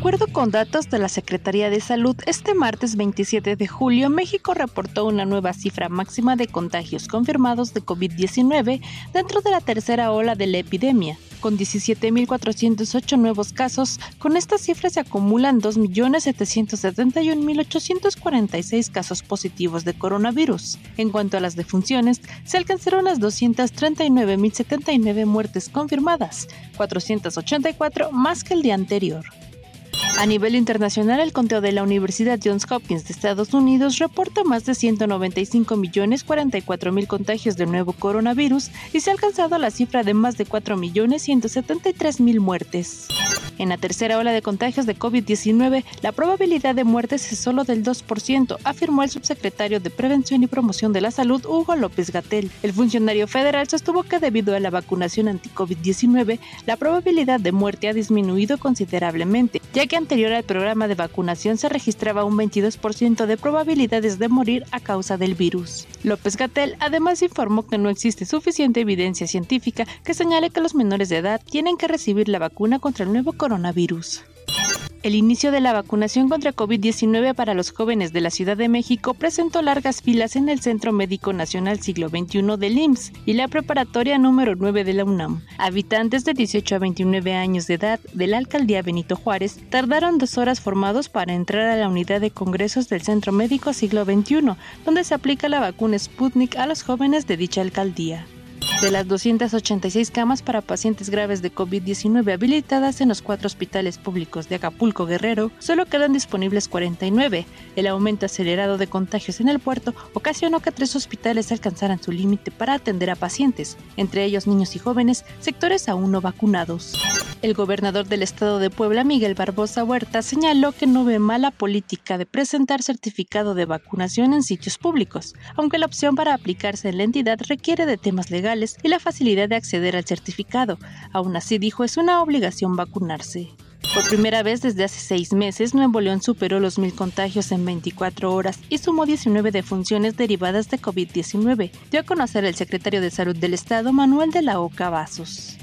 Acuerdo con datos de la Secretaría de Salud, este martes 27 de julio, México reportó una nueva cifra máxima de contagios confirmados de COVID-19 dentro de la tercera ola de la epidemia. Con 17.408 nuevos casos, con esta cifra se acumulan 2.771.846 casos positivos de coronavirus. En cuanto a las defunciones, se alcanzaron las 239.079 muertes confirmadas, 484 más que el día anterior. A nivel internacional, el conteo de la Universidad Johns Hopkins de Estados Unidos reporta más de 195 millones 44 mil contagios del nuevo coronavirus y se ha alcanzado la cifra de más de 4 millones 173 mil muertes. En la tercera ola de contagios de COVID-19, la probabilidad de muertes es solo del 2%, afirmó el subsecretario de Prevención y Promoción de la Salud, Hugo López Gatel. El funcionario federal sostuvo que debido a la vacunación anti-COVID-19, la probabilidad de muerte ha disminuido considerablemente, ya que anterior al programa de vacunación se registraba un 22% de probabilidades de morir a causa del virus. López Gatel además informó que no existe suficiente evidencia científica que señale que los menores de edad tienen que recibir la vacuna contra el nuevo coronavirus. El inicio de la vacunación contra COVID-19 para los jóvenes de la Ciudad de México presentó largas filas en el Centro Médico Nacional Siglo XXI del IMSS y la preparatoria número 9 de la UNAM. Habitantes de 18 a 29 años de edad de la alcaldía Benito Juárez tardaron dos horas formados para entrar a la unidad de congresos del Centro Médico Siglo XXI, donde se aplica la vacuna Sputnik a los jóvenes de dicha alcaldía. De las 286 camas para pacientes graves de COVID-19 habilitadas en los cuatro hospitales públicos de Acapulco Guerrero, solo quedan disponibles 49. El aumento acelerado de contagios en el puerto ocasionó que tres hospitales alcanzaran su límite para atender a pacientes, entre ellos niños y jóvenes, sectores aún no vacunados. El gobernador del estado de Puebla, Miguel Barbosa Huerta, señaló que no ve mala política de presentar certificado de vacunación en sitios públicos, aunque la opción para aplicarse en la entidad requiere de temas legales y la facilidad de acceder al certificado. Aún así, dijo, es una obligación vacunarse. Por primera vez desde hace seis meses, Nuevo León superó los mil contagios en 24 horas y sumó 19 defunciones derivadas de COVID-19, dio a conocer el secretario de Salud del Estado, Manuel de la Oca Vasos.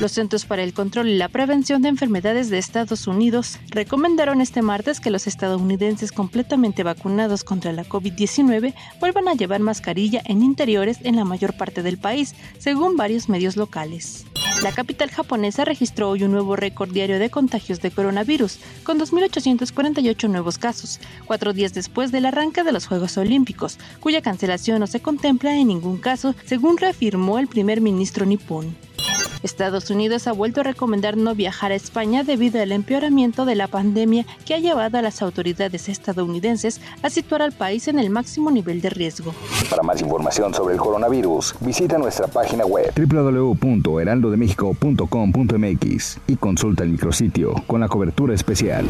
Los Centros para el Control y la Prevención de Enfermedades de Estados Unidos recomendaron este martes que los estadounidenses completamente vacunados contra la COVID-19 vuelvan a llevar mascarilla en interiores en la mayor parte del país, según varios medios locales. La capital japonesa registró hoy un nuevo récord diario de contagios de coronavirus, con 2.848 nuevos casos, cuatro días después del arranque de los Juegos Olímpicos, cuya cancelación no se contempla en ningún caso, según reafirmó el primer ministro nipón. Estados Unidos ha vuelto a recomendar no viajar a España debido al empeoramiento de la pandemia que ha llevado a las autoridades estadounidenses a situar al país en el máximo nivel de riesgo. Para más información sobre el coronavirus, visita nuestra página web www.heraldodemexico.com.mx y consulta el micrositio con la cobertura especial.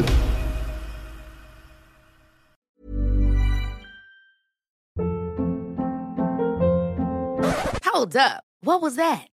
Hold up. What was that?